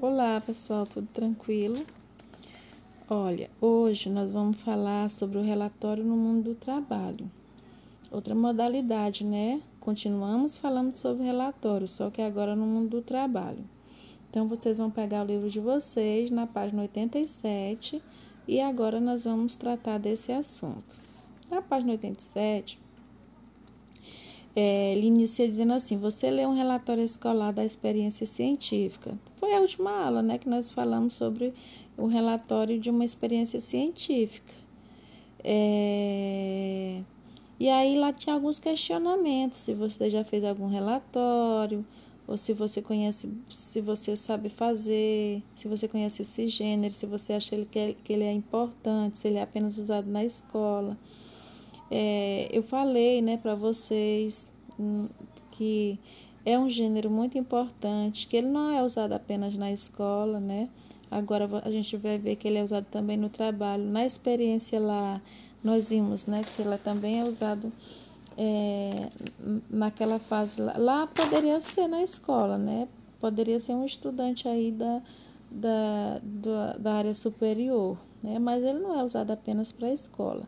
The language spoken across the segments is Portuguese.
Olá pessoal, tudo tranquilo? Olha, hoje nós vamos falar sobre o relatório no mundo do trabalho. Outra modalidade, né? Continuamos falando sobre relatório, só que agora no mundo do trabalho. Então vocês vão pegar o livro de vocês na página 87 e agora nós vamos tratar desse assunto. Na página 87, é, ele inicia dizendo assim: você lê um relatório escolar da experiência científica. Foi a última aula, né, que nós falamos sobre o relatório de uma experiência científica. É, e aí lá tinha alguns questionamentos, se você já fez algum relatório, ou se você conhece, se você sabe fazer, se você conhece esse gênero, se você acha que, é, que ele é importante, se ele é apenas usado na escola. É, eu falei né, para vocês hum, que é um gênero muito importante, que ele não é usado apenas na escola, né? Agora a gente vai ver que ele é usado também no trabalho. Na experiência lá, nós vimos né, que ela também é usado é, naquela fase lá. Lá poderia ser na escola, né? Poderia ser um estudante aí da, da, da, da área superior, né? Mas ele não é usado apenas para a escola.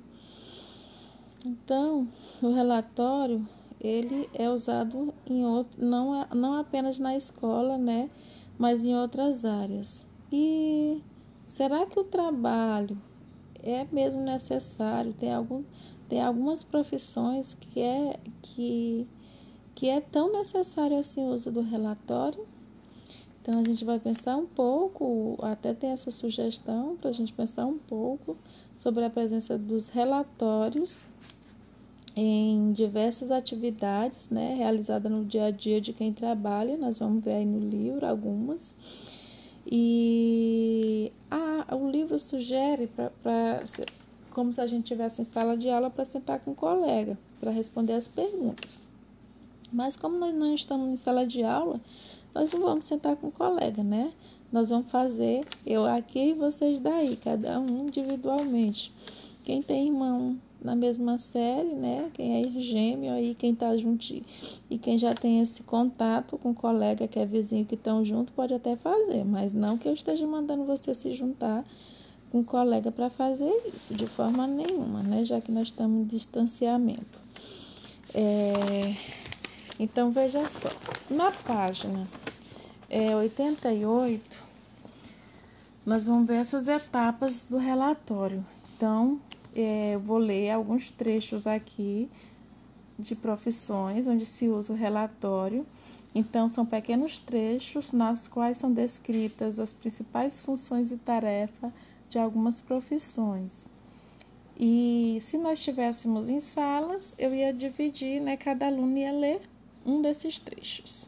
Então, o relatório ele é usado em outro, não, não apenas na escola, né, mas em outras áreas. E será que o trabalho é mesmo necessário? Tem, algum, tem algumas profissões que é, que, que é tão necessário assim o uso do relatório? Então a gente vai pensar um pouco, até tem essa sugestão para a gente pensar um pouco sobre a presença dos relatórios em diversas atividades, né, realizadas no dia a dia de quem trabalha. Nós vamos ver aí no livro algumas. E ah, o livro sugere para como se a gente tivesse em sala de aula para sentar com um colega para responder as perguntas. Mas como nós não estamos em sala de aula, nós não vamos sentar com um colega, né? Nós vamos fazer eu aqui e vocês daí, cada um individualmente. Quem tem irmão na mesma série, né? Quem é gêmeo aí, quem tá junto e quem já tem esse contato com colega que é vizinho que estão junto pode até fazer, mas não que eu esteja mandando você se juntar com o colega para fazer isso, de forma nenhuma, né? Já que nós estamos em distanciamento. É... Então veja só, na página é, 88, nós vamos ver essas etapas do relatório. Então, é, eu vou ler alguns trechos aqui de profissões onde se usa o relatório. Então, são pequenos trechos nas quais são descritas as principais funções e tarefas de algumas profissões. E se nós estivéssemos em salas, eu ia dividir, né? Cada aluno ia ler um desses trechos.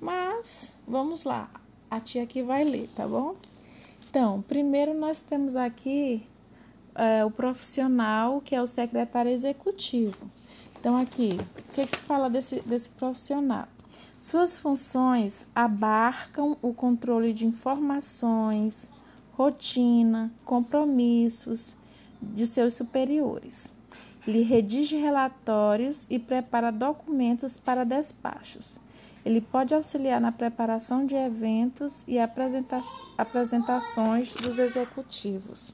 Mas, vamos lá, a tia aqui vai ler, tá bom? Então, primeiro nós temos aqui é, o profissional que é o secretário executivo. Então, aqui, o que, que fala desse, desse profissional? Suas funções abarcam o controle de informações, rotina, compromissos de seus superiores. Ele redige relatórios e prepara documentos para despachos. Ele pode auxiliar na preparação de eventos e apresenta apresentações dos executivos.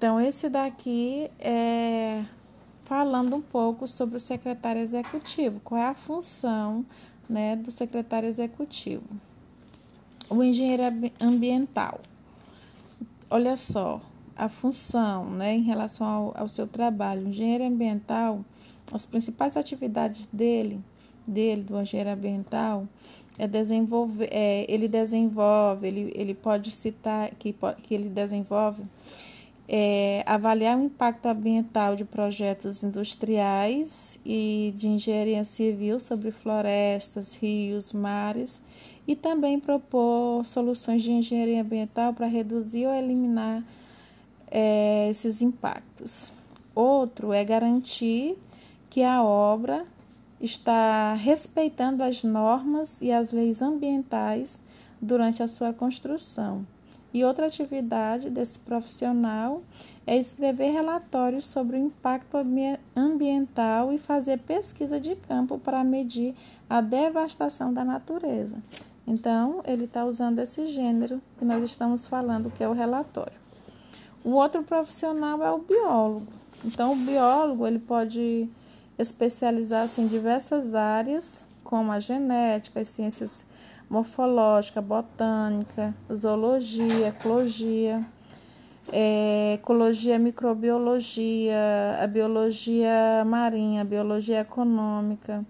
Então, esse daqui é falando um pouco sobre o secretário executivo, qual é a função né, do secretário executivo. O engenheiro ambiental. Olha só, a função né, em relação ao, ao seu trabalho. O engenheiro ambiental, as principais atividades dele, dele, do engenheiro ambiental, é desenvolver, é, ele desenvolve, ele, ele pode citar que, que ele desenvolve é, avaliar o impacto ambiental de projetos industriais e de engenharia civil sobre florestas, rios, mares e também propor soluções de engenharia ambiental para reduzir ou eliminar é, esses impactos. Outro é garantir que a obra está respeitando as normas e as leis ambientais durante a sua construção. E outra atividade desse profissional é escrever relatórios sobre o impacto ambiental e fazer pesquisa de campo para medir a devastação da natureza. Então, ele está usando esse gênero que nós estamos falando, que é o relatório. O outro profissional é o biólogo. Então, o biólogo ele pode especializar-se em diversas áreas, como a genética, as ciências morfológicas, botânica, zoologia, ecologia, é, ecologia, microbiologia, a biologia marinha, a biologia econômica,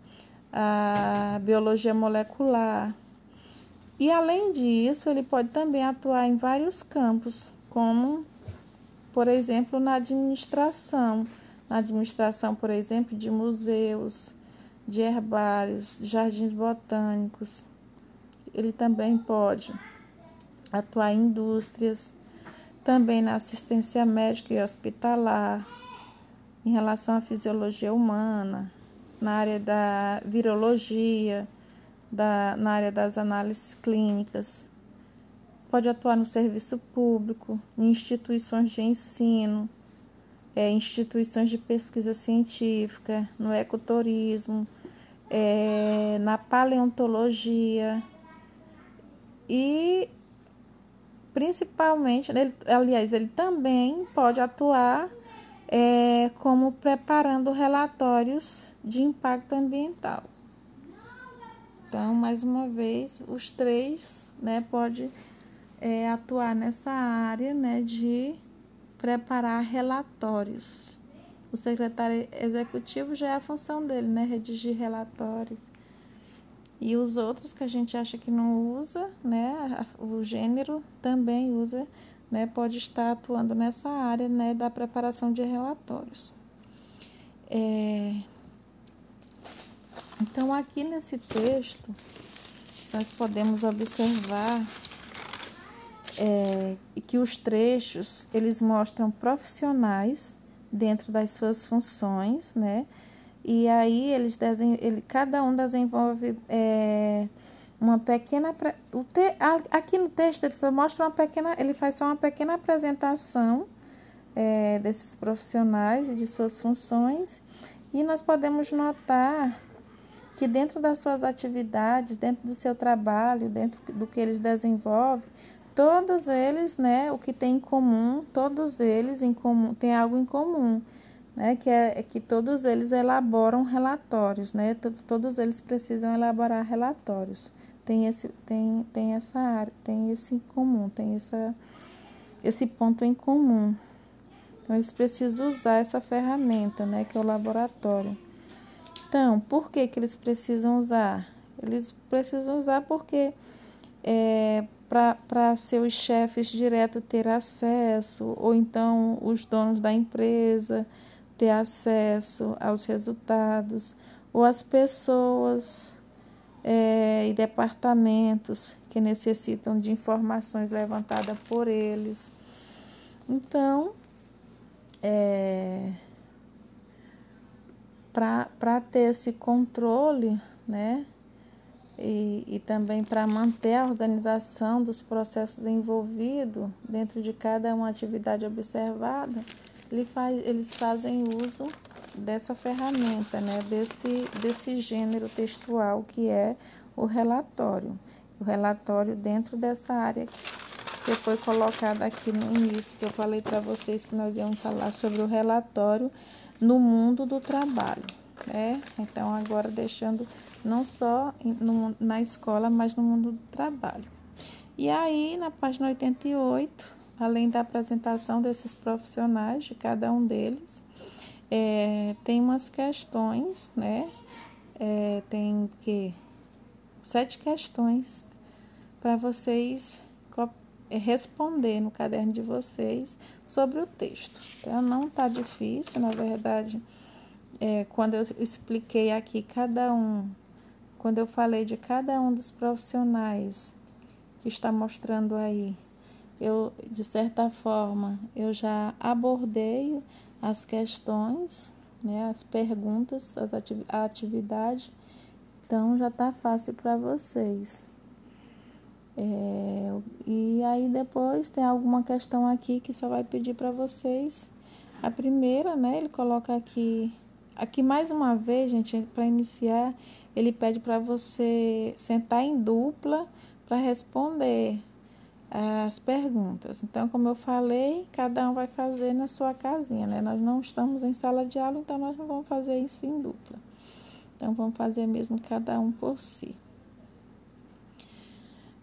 a biologia molecular. E além disso, ele pode também atuar em vários campos, como por exemplo, na administração, na administração, por exemplo, de museus, de herbários, de jardins botânicos. Ele também pode atuar em indústrias, também na assistência médica e hospitalar, em relação à fisiologia humana, na área da virologia, da, na área das análises clínicas, pode atuar no serviço público, em instituições de ensino, é, instituições de pesquisa científica, no ecoturismo, é, na paleontologia e principalmente, ele, aliás, ele também pode atuar é, como preparando relatórios de impacto ambiental. Então, mais uma vez, os três, né, pode é, atuar nessa área né, de preparar relatórios. O secretário executivo já é a função dele, né? Redigir relatórios. E os outros que a gente acha que não usa, né? O gênero também usa, né? Pode estar atuando nessa área, né? Da preparação de relatórios. É... Então, aqui nesse texto, nós podemos observar é, que os trechos eles mostram profissionais dentro das suas funções, né? E aí eles ele, cada um desenvolve é, uma pequena o te, aqui no texto ele só mostra uma pequena ele faz só uma pequena apresentação é, desses profissionais e de suas funções. E nós podemos notar que dentro das suas atividades dentro do seu trabalho dentro do que eles desenvolvem Todos eles, né, o que tem em comum, todos eles em comum, tem algo em comum, né, que é, é que todos eles elaboram relatórios, né, todos eles precisam elaborar relatórios. Tem esse, tem, tem essa área, tem esse em comum, tem essa, esse ponto em comum. Então, eles precisam usar essa ferramenta, né, que é o laboratório. Então, por que, que eles precisam usar? Eles precisam usar porque é, para seus chefes direto ter acesso, ou então os donos da empresa ter acesso aos resultados, ou as pessoas é, e departamentos que necessitam de informações levantadas por eles. Então, é, para ter esse controle, né? e, e também para manter a organização dos processos envolvidos dentro de cada uma atividade observada, ele faz, eles fazem uso dessa ferramenta, né, desse, desse gênero textual que é o relatório. O relatório dentro dessa área que foi colocada aqui no início, que eu falei para vocês que nós íamos falar sobre o relatório no mundo do trabalho. Né? Então, agora deixando não só no, na escola, mas no mundo do trabalho. E aí, na página 88, além da apresentação desses profissionais, de cada um deles, é, tem umas questões, né? É, tem que sete questões para vocês é, responder no caderno de vocês sobre o texto. Então, não está difícil, na verdade, é, quando eu expliquei aqui cada um quando eu falei de cada um dos profissionais que está mostrando aí, eu de certa forma eu já abordei as questões, né, as perguntas, as ati a atividade, então já está fácil para vocês. É, e aí depois tem alguma questão aqui que só vai pedir para vocês. A primeira, né, ele coloca aqui, aqui mais uma vez, gente, para iniciar, ele pede para você sentar em dupla para responder as perguntas. Então, como eu falei, cada um vai fazer na sua casinha, né? Nós não estamos em sala de aula, então nós não vamos fazer isso em dupla. Então, vamos fazer mesmo cada um por si.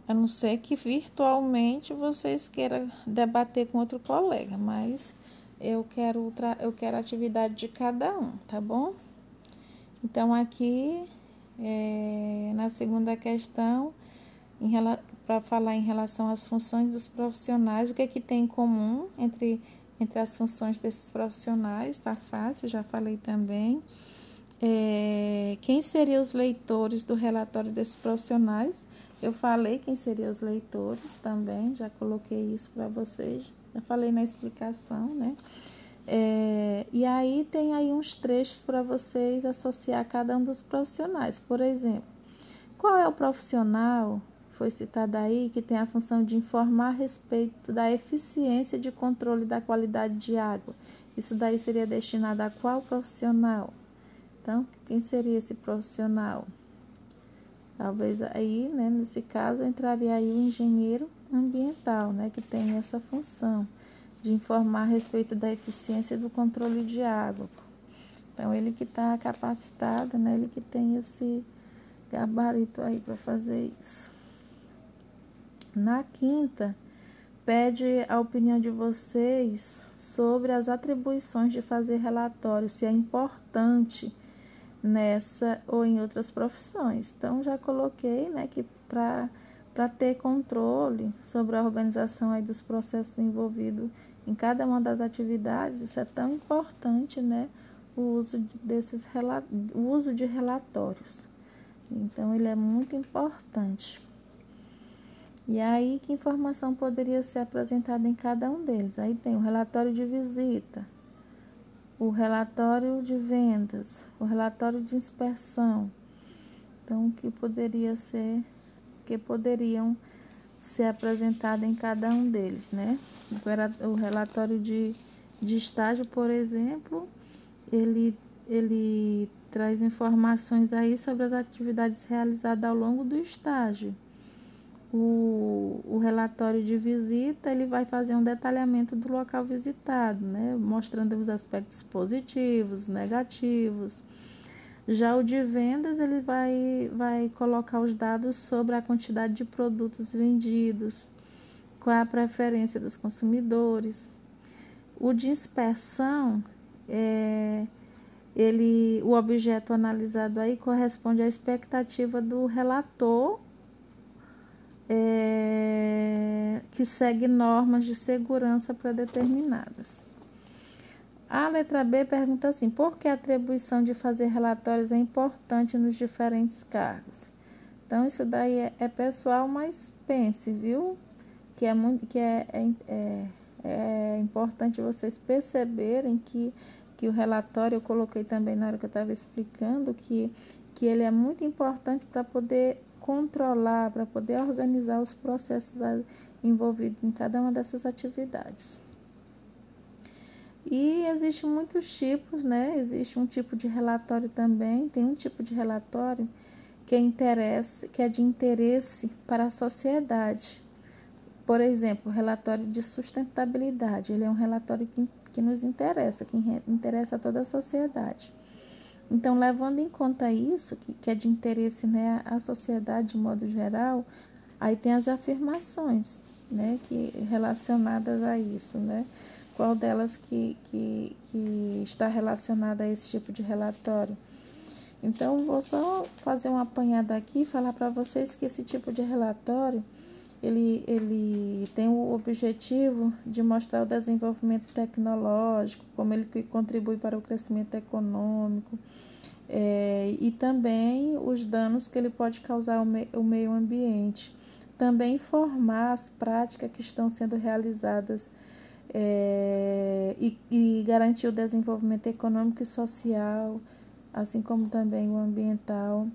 A não ser que virtualmente vocês queiram debater com outro colega, mas eu quero, eu quero a atividade de cada um, tá bom? Então, aqui é, na segunda questão, para falar em relação às funções dos profissionais, o que é que tem em comum entre, entre as funções desses profissionais, tá fácil, já falei também. É, quem seriam os leitores do relatório desses profissionais? Eu falei quem seriam os leitores também, já coloquei isso para vocês, já falei na explicação, né? É, e aí tem aí uns trechos para vocês associar cada um dos profissionais. Por exemplo, qual é o profissional, foi citado aí, que tem a função de informar a respeito da eficiência de controle da qualidade de água? Isso daí seria destinado a qual profissional? Então, quem seria esse profissional? Talvez aí, né, nesse caso, entraria aí o engenheiro ambiental, né, que tem essa função de informar a respeito da eficiência do controle de água. Então, ele que está capacitado, né? ele que tem esse gabarito aí para fazer isso. Na quinta, pede a opinião de vocês sobre as atribuições de fazer relatório, se é importante nessa ou em outras profissões. Então, já coloquei né, que para ter controle sobre a organização aí dos processos envolvidos em cada uma das atividades, isso é tão importante, né? O uso desses o uso de relatórios. Então ele é muito importante. E aí que informação poderia ser apresentada em cada um deles? Aí tem o relatório de visita, o relatório de vendas, o relatório de inspeção. Então o que poderia ser que poderiam ser apresentadas em cada um deles, né? O relatório de, de estágio, por exemplo, ele, ele traz informações aí sobre as atividades realizadas ao longo do estágio. O, o relatório de visita ele vai fazer um detalhamento do local visitado, né? mostrando os aspectos positivos, negativos, já o de vendas, ele vai, vai colocar os dados sobre a quantidade de produtos vendidos, qual é a preferência dos consumidores. O de inspeção, é, ele, o objeto analisado aí corresponde à expectativa do relator é, que segue normas de segurança predeterminadas. A letra B pergunta assim: por que a atribuição de fazer relatórios é importante nos diferentes cargos? Então, isso daí é, é pessoal, mas pense, viu? Que é, muito, que é, é, é, é importante vocês perceberem que, que o relatório, eu coloquei também na hora que eu estava explicando, que, que ele é muito importante para poder controlar, para poder organizar os processos envolvidos em cada uma dessas atividades. E existem muitos tipos, né? Existe um tipo de relatório também, tem um tipo de relatório que é, interesse, que é de interesse para a sociedade. Por exemplo, o relatório de sustentabilidade. Ele é um relatório que, que nos interessa, que interessa a toda a sociedade. Então, levando em conta isso, que, que é de interesse né, à sociedade de modo geral, aí tem as afirmações né, que, relacionadas a isso, né? qual delas que, que, que está relacionada a esse tipo de relatório. Então, vou só fazer uma apanhada aqui e falar para vocês que esse tipo de relatório ele, ele tem o objetivo de mostrar o desenvolvimento tecnológico, como ele contribui para o crescimento econômico é, e também os danos que ele pode causar ao, me, meio ambiente. Também informar as práticas que estão sendo realizadas é, e, e garantir o desenvolvimento econômico e social, assim como também o ambiental,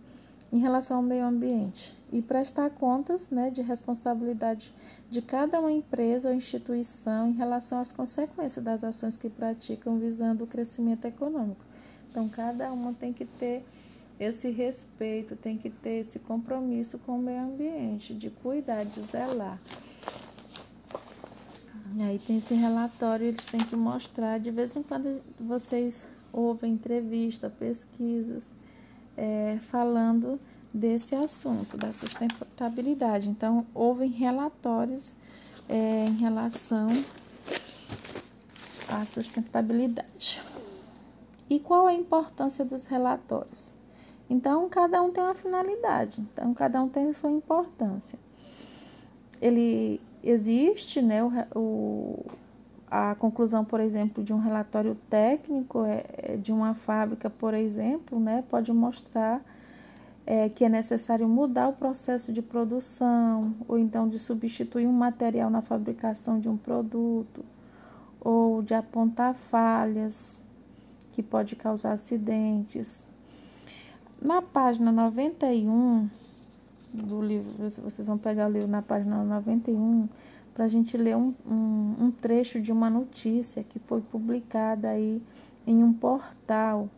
em relação ao meio ambiente. E prestar contas né, de responsabilidade de cada uma empresa ou instituição em relação às consequências das ações que praticam visando o crescimento econômico. Então, cada uma tem que ter esse respeito, tem que ter esse compromisso com o meio ambiente, de cuidar, de zelar. E aí tem esse relatório, eles têm que mostrar, de vez em quando vocês ouvem entrevista, pesquisas, é, falando desse assunto, da sustentabilidade. Então, houve relatórios é, em relação à sustentabilidade. E qual a importância dos relatórios? Então, cada um tem uma finalidade, então, cada um tem sua importância. Ele existe, né, o a conclusão, por exemplo, de um relatório técnico é, é, de uma fábrica, por exemplo, né, pode mostrar é, que é necessário mudar o processo de produção, ou então de substituir um material na fabricação de um produto, ou de apontar falhas que pode causar acidentes. Na página 91 do livro, vocês vão pegar o livro na página 91, para a gente ler um, um, um trecho de uma notícia que foi publicada aí em um portal.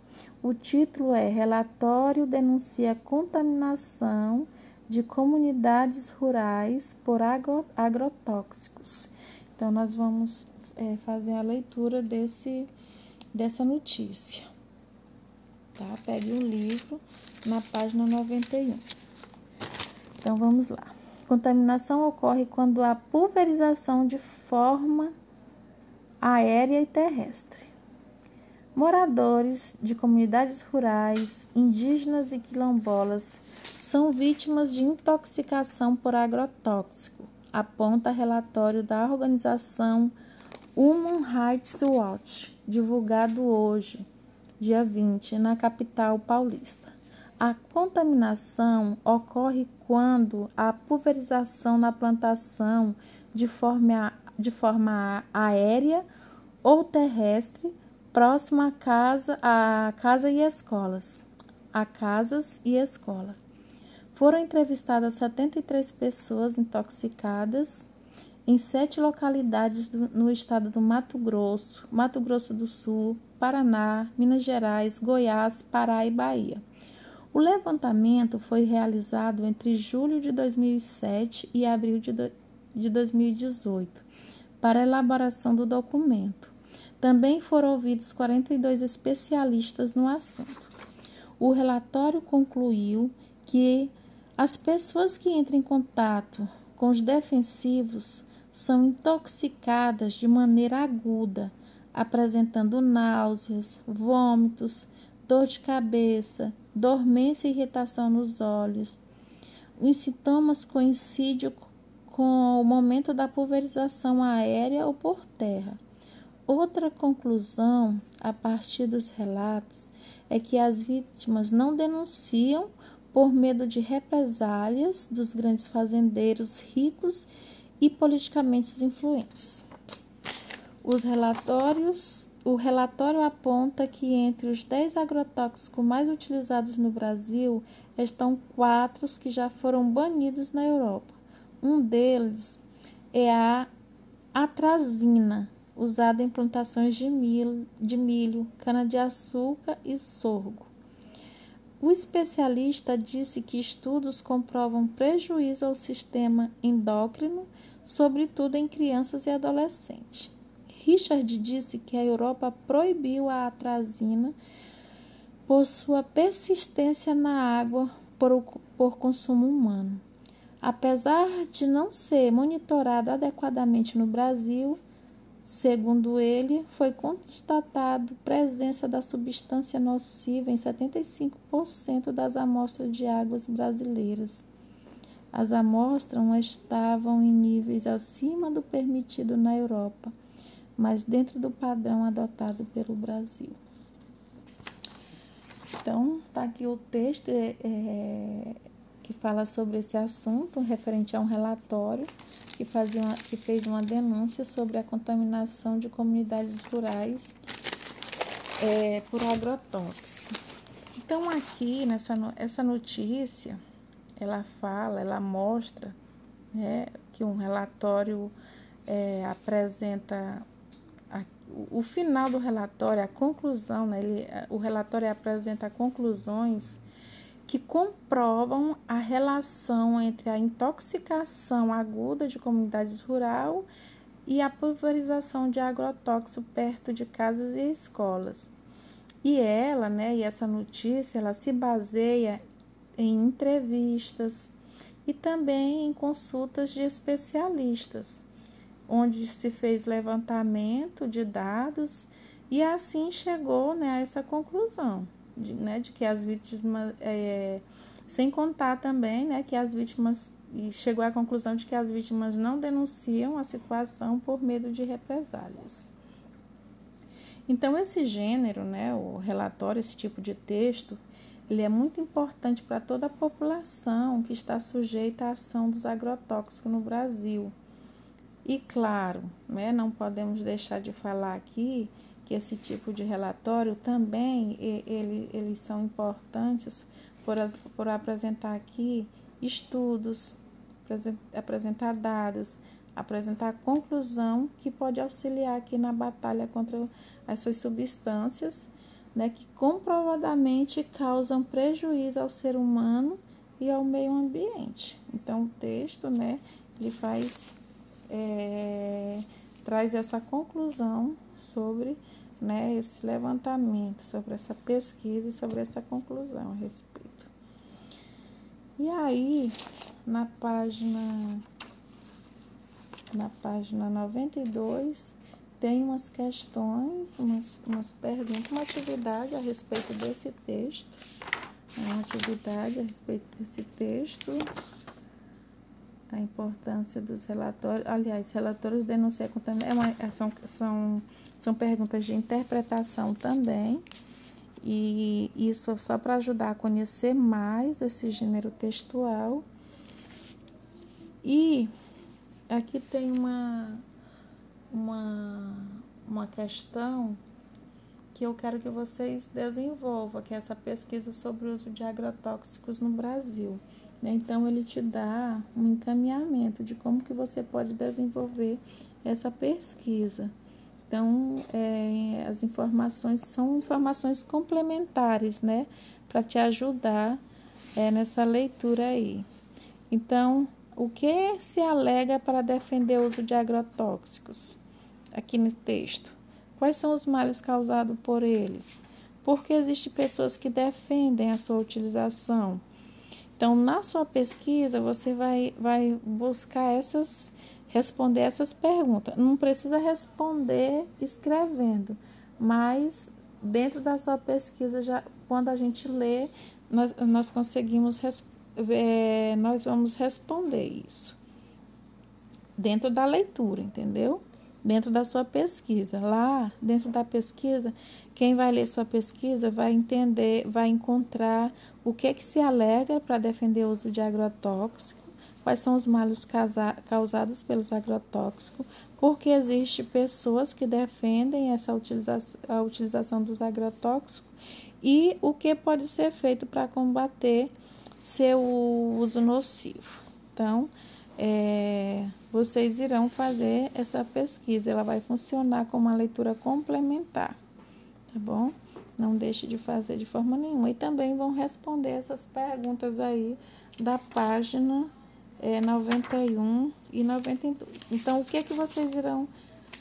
O título é Relatório denuncia contaminação de comunidades rurais por agro, agrotóxicos. Então, nós vamos é, fazer a leitura desse, dessa notícia. Tá? Pegue o livro na página 91. Então, vamos lá. Contaminação ocorre quando há pulverização de forma aérea e terrestre. Moradores de comunidades rurais, indígenas e quilombolas são vítimas de intoxicação por agrotóxico, aponta relatório da organização Human Rights Watch, divulgado hoje, dia 20, na capital paulista. A contaminação ocorre quando a pulverização na plantação de forma, de forma aérea ou terrestre próxima à casa, a casa e escolas, a casas e escola. Foram entrevistadas 73 pessoas intoxicadas em sete localidades do, no estado do Mato Grosso, Mato Grosso do Sul, Paraná, Minas Gerais, Goiás, Pará e Bahia. O levantamento foi realizado entre julho de 2007 e abril de, do, de 2018 para elaboração do documento. Também foram ouvidos 42 especialistas no assunto. O relatório concluiu que as pessoas que entram em contato com os defensivos são intoxicadas de maneira aguda, apresentando náuseas, vômitos, dor de cabeça, dormência e irritação nos olhos. Os sintomas coincidem com o momento da pulverização aérea ou por terra. Outra conclusão, a partir dos relatos, é que as vítimas não denunciam por medo de represálias dos grandes fazendeiros ricos e politicamente influentes. Os relatórios o relatório aponta que entre os 10 agrotóxicos mais utilizados no Brasil estão quatro que já foram banidos na Europa. Um deles é a atrazina, usada em plantações de milho, de milho cana-de-açúcar e sorgo. O especialista disse que estudos comprovam prejuízo ao sistema endócrino, sobretudo em crianças e adolescentes. Richard disse que a Europa proibiu a atrazina por sua persistência na água por, por consumo humano. Apesar de não ser monitorado adequadamente no Brasil, segundo ele, foi constatado presença da substância nociva em 75% das amostras de águas brasileiras. As amostras estavam em níveis acima do permitido na Europa mas dentro do padrão adotado pelo Brasil. Então, tá aqui o texto é, é, que fala sobre esse assunto, referente a um relatório que, fazia uma, que fez uma denúncia sobre a contaminação de comunidades rurais é, por agrotóxico. Então, aqui nessa essa notícia, ela fala, ela mostra né, que um relatório é, apresenta o final do relatório, a conclusão, né, ele, o relatório apresenta conclusões que comprovam a relação entre a intoxicação aguda de comunidades rurais e a pulverização de agrotóxico perto de casas e escolas. E ela, né, e essa notícia, ela se baseia em entrevistas e também em consultas de especialistas, onde se fez levantamento de dados e assim chegou né, a essa conclusão de, né, de que as vítimas, é, sem contar também né, que as vítimas, e chegou à conclusão de que as vítimas não denunciam a situação por medo de represálias. Então, esse gênero, né, o relatório, esse tipo de texto, ele é muito importante para toda a população que está sujeita à ação dos agrotóxicos no Brasil. E claro, né, não podemos deixar de falar aqui que esse tipo de relatório também ele, eles são importantes por, por apresentar aqui estudos, apresentar dados, apresentar conclusão que pode auxiliar aqui na batalha contra essas substâncias né, que comprovadamente causam prejuízo ao ser humano e ao meio ambiente. Então, o texto, né, ele faz, é, traz essa conclusão sobre né, esse levantamento, sobre essa pesquisa e sobre essa conclusão a respeito. E aí, na página, na página 92, tem umas questões, umas, umas perguntas, uma atividade a respeito desse texto. Uma atividade a respeito desse texto. A importância dos relatórios. Aliás, relatórios denunciam também. É uma, é, são, são, são perguntas de interpretação também. E isso é só para ajudar a conhecer mais esse gênero textual. E aqui tem uma, uma, uma questão que eu quero que vocês desenvolvam, que é essa pesquisa sobre o uso de agrotóxicos no Brasil. Né? Então, ele te dá um encaminhamento de como que você pode desenvolver essa pesquisa. Então, é, as informações são informações complementares, né? Para te ajudar é, nessa leitura aí. Então, o que se alega para defender o uso de agrotóxicos? aqui no texto. Quais são os males causados por eles? Porque existem pessoas que defendem a sua utilização. Então, na sua pesquisa, você vai, vai buscar essas, responder essas perguntas. Não precisa responder escrevendo, mas dentro da sua pesquisa, já, quando a gente lê, nós, nós conseguimos, é, nós vamos responder isso. Dentro da leitura, entendeu? dentro da sua pesquisa. Lá, dentro da pesquisa, quem vai ler sua pesquisa vai entender, vai encontrar o que, que se alega para defender o uso de agrotóxico, quais são os males causados pelos agrotóxicos, porque existem pessoas que defendem essa utilização, a utilização dos agrotóxicos e o que pode ser feito para combater seu uso nocivo. Então, é, vocês irão fazer essa pesquisa. Ela vai funcionar como uma leitura complementar, tá bom? Não deixe de fazer de forma nenhuma. E também vão responder essas perguntas aí da página é, 91 e 92. Então, o que é que vocês irão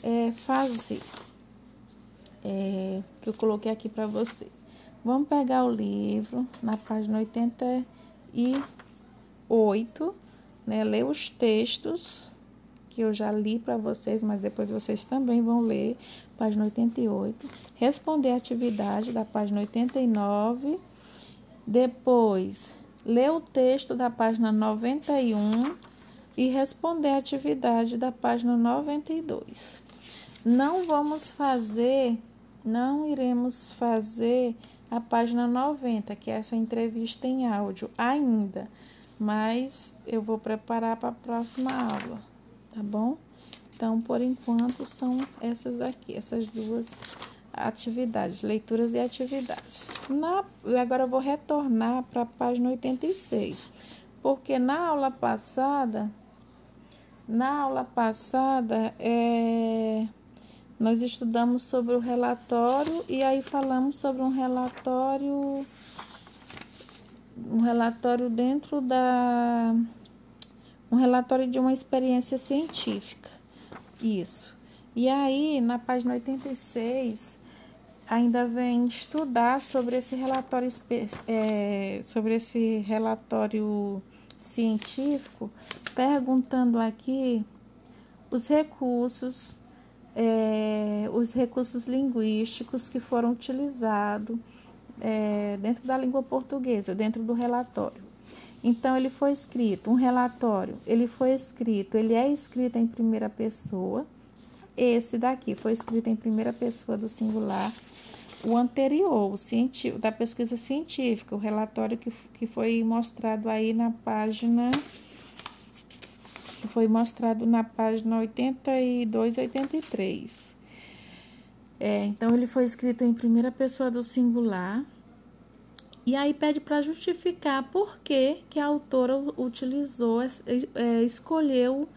é, fazer? É, que eu coloquei aqui para vocês. Vamos pegar o livro na página 88, né? Ler os textos que eu já li para vocês, mas depois vocês também vão ler, página 88. Responder a atividade da página 89. Depois, ler o texto da página 91 e responder a atividade da página 92. Não vamos fazer, não iremos fazer a página 90, que é essa entrevista em áudio ainda, mas eu vou preparar para a próxima aula tá bom? Então, por enquanto, são essas aqui, essas duas atividades, leituras e atividades. Na, agora eu vou retornar para a página 86, porque na aula passada, na aula passada, é, nós estudamos sobre o relatório e aí falamos sobre um relatório um relatório dentro da um relatório de uma experiência científica. Isso. E aí, na página 86, ainda vem estudar sobre esse relatório é, sobre esse relatório científico, perguntando aqui os recursos, é, os recursos linguísticos que foram utilizados é, dentro da língua portuguesa, dentro do relatório. Então, ele foi escrito, um relatório, ele foi escrito, ele é escrito em primeira pessoa. Esse daqui foi escrito em primeira pessoa do singular. O anterior, o científico, da pesquisa científica, o relatório que, que foi mostrado aí na página foi mostrado na página 82 e 83. É, então, ele foi escrito em primeira pessoa do singular. E aí pede para justificar por que, que a autora utilizou, é, escolheu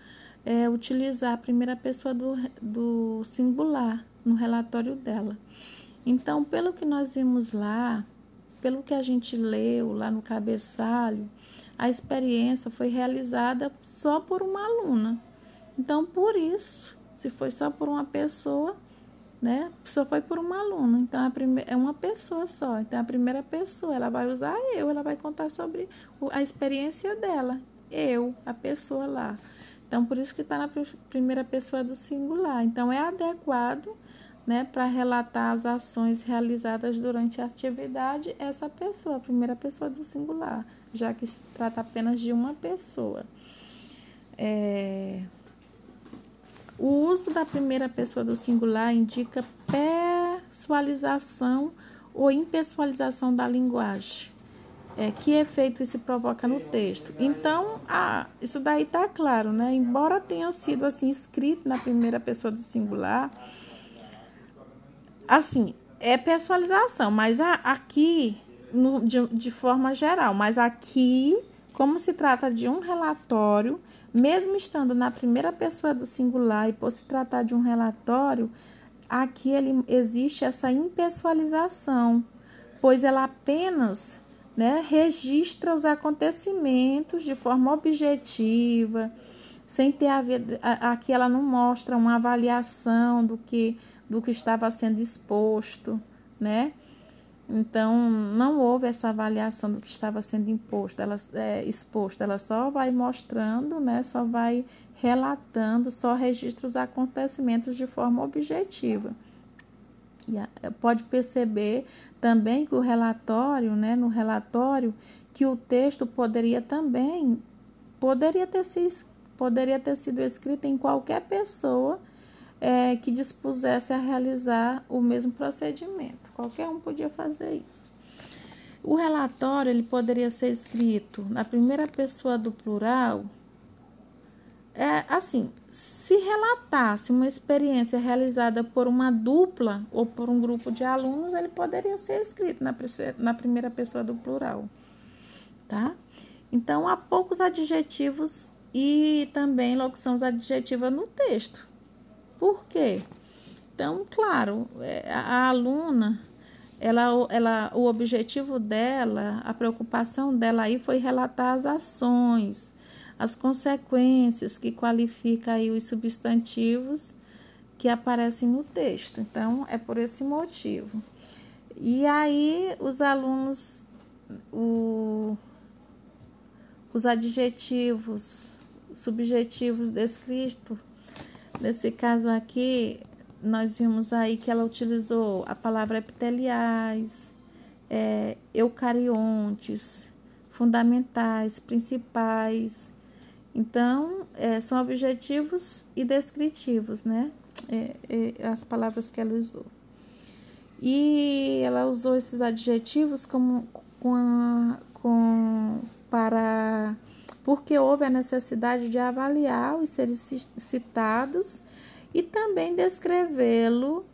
é, utilizar a primeira pessoa do, do singular no relatório dela. Então, pelo que nós vimos lá, pelo que a gente leu lá no cabeçalho, a experiência foi realizada só por uma aluna. Então, por isso, se foi só por uma pessoa, né? Só foi por uma aluna. Então, a primeira, é uma pessoa só. Então, a primeira pessoa, ela vai usar eu, ela vai contar sobre a experiência dela. Eu, a pessoa lá. Então, por isso que está na primeira pessoa do singular. Então, é adequado né, para relatar as ações realizadas durante a atividade, essa pessoa, a primeira pessoa do singular, já que se trata apenas de uma pessoa. É... O uso da primeira pessoa do singular indica pessoalização ou impessoalização da linguagem. É, que efeito isso provoca no texto? Então, isso daí está claro, né? Embora tenha sido assim escrito na primeira pessoa do singular, assim, é pessoalização, mas a, aqui, no, de, de forma geral, mas aqui, como se trata de um relatório, mesmo estando na primeira pessoa do singular e por se tratar de um relatório, aqui ele, existe essa impessoalização, pois ela apenas né, registra os acontecimentos de forma objetiva, sem ter a ver, aqui ela não mostra uma avaliação do que do que estava sendo exposto, né? Então, não houve essa avaliação do que estava sendo imposto, ela, é, exposto, ela só vai mostrando, né? Só vai relatando, só registra os acontecimentos de forma objetiva. E a, pode perceber também que o relatório, né? No relatório, que o texto poderia também, poderia ter, se, poderia ter sido escrito em qualquer pessoa é, que dispusesse a realizar o mesmo procedimento. Qualquer um podia fazer isso. O relatório ele poderia ser escrito na primeira pessoa do plural. É assim, se relatasse uma experiência realizada por uma dupla ou por um grupo de alunos, ele poderia ser escrito na, na primeira pessoa do plural, tá? Então, há poucos adjetivos e também locuções adjetivas no texto. Por quê? Então, claro, é, a aluna, ela, ela, o objetivo dela, a preocupação dela aí foi relatar as ações, as consequências que qualifica aí os substantivos que aparecem no texto. Então, é por esse motivo. E aí, os alunos, o, os adjetivos subjetivos descritos Nesse caso aqui, nós vimos aí que ela utilizou a palavra epiteliais, é, eucariontes, fundamentais, principais. Então, é, são objetivos e descritivos, né? É, é, as palavras que ela usou. E ela usou esses adjetivos como com, a, com para porque houve a necessidade de avaliar os seres citados e também descrevê-lo,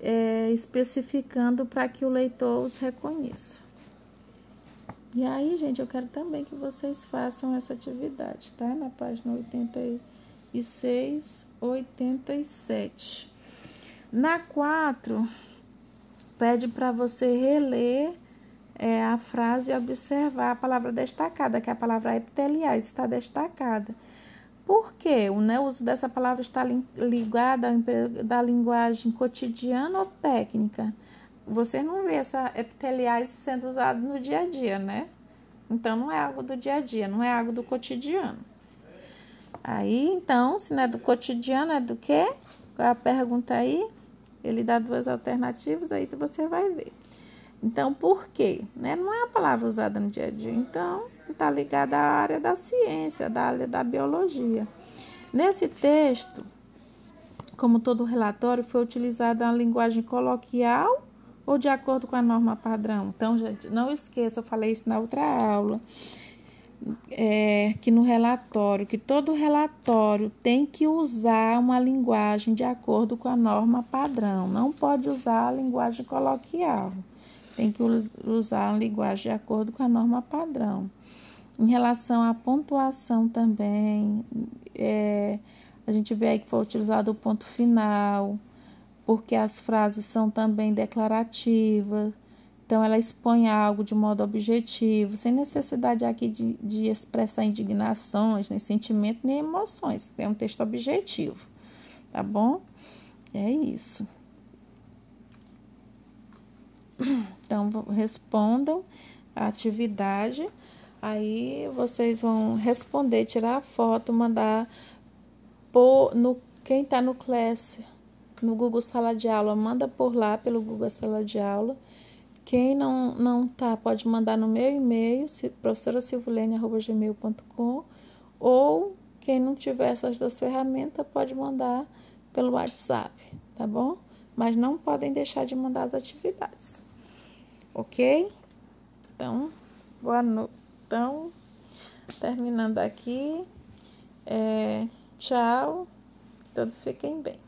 é, especificando para que o leitor os reconheça. E aí, gente, eu quero também que vocês façam essa atividade, tá? Na página 86, 87. Na 4, pede para você reler é, a frase observar a palavra destacada, que é a palavra epiteliais, está destacada. Por quê? O né, uso dessa palavra está ligado emprego da linguagem cotidiana ou técnica? Você não vê essa epiteliais sendo usado no dia a dia, né? Então não é algo do dia a dia, não é algo do cotidiano. Aí, então, se não é do cotidiano, é do quê? Qual é a pergunta aí? Ele dá duas alternativas, aí você vai ver. Então, por quê? Né? Não é a palavra usada no dia a dia. Então, está ligada à área da ciência, da área da biologia. Nesse texto, como todo relatório, foi utilizada uma linguagem coloquial ou de acordo com a norma padrão. Então, gente, não esqueça, eu falei isso na outra aula, é, que no relatório, que todo relatório tem que usar uma linguagem de acordo com a norma padrão. Não pode usar a linguagem coloquial tem que usar a linguagem de acordo com a norma padrão. Em relação à pontuação também, é, a gente vê aí que foi utilizado o ponto final, porque as frases são também declarativas, então ela expõe algo de modo objetivo, sem necessidade aqui de, de expressar indignações, nem sentimento, nem emoções. É um texto objetivo, tá bom? É isso. Então, respondam a atividade, aí vocês vão responder, tirar a foto, mandar por, no, quem está no Class, no Google Sala de Aula, manda por lá, pelo Google Sala de Aula. Quem não, não tá, pode mandar no meu e-mail, professorasilvolene.gmail.com ou quem não tiver essas duas ferramentas pode mandar pelo WhatsApp, tá bom? Mas não podem deixar de mandar as atividades ok? Então, boa noite. Então, terminando aqui, é, tchau, todos fiquem bem.